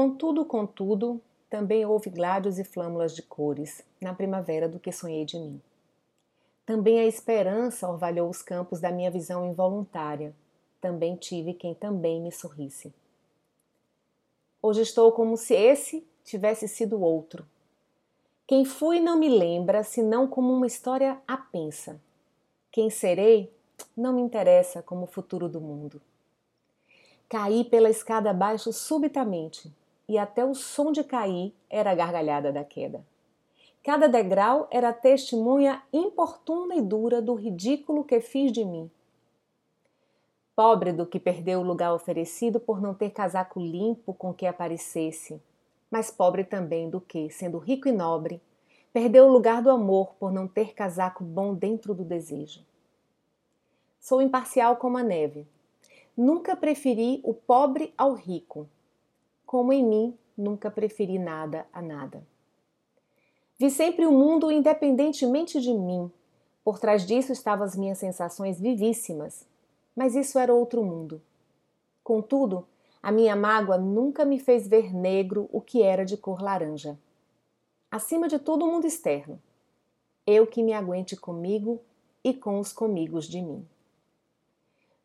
Contudo, contudo, também houve gládios e flâmulas de cores na primavera do que sonhei de mim. Também a esperança orvalhou os campos da minha visão involuntária. Também tive quem também me sorrisse. Hoje estou como se esse tivesse sido outro. Quem fui não me lembra, senão como uma história apensa. Quem serei não me interessa como o futuro do mundo. Caí pela escada abaixo subitamente, e até o som de cair era a gargalhada da queda. Cada degrau era testemunha importuna e dura do ridículo que fiz de mim. Pobre do que perdeu o lugar oferecido por não ter casaco limpo com que aparecesse, mas pobre também do que, sendo rico e nobre, perdeu o lugar do amor por não ter casaco bom dentro do desejo. Sou imparcial como a neve. Nunca preferi o pobre ao rico, como em mim nunca preferi nada a nada. Vi sempre o mundo independentemente de mim. Por trás disso estavam as minhas sensações vivíssimas, mas isso era outro mundo. Contudo, a minha mágoa nunca me fez ver negro o que era de cor laranja. Acima de tudo, o mundo externo. Eu que me aguente comigo e com os comigos de mim.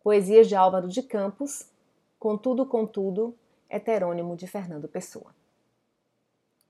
Poesias de Álvaro de Campos, Contudo, Contudo, heterônimo de Fernando Pessoa.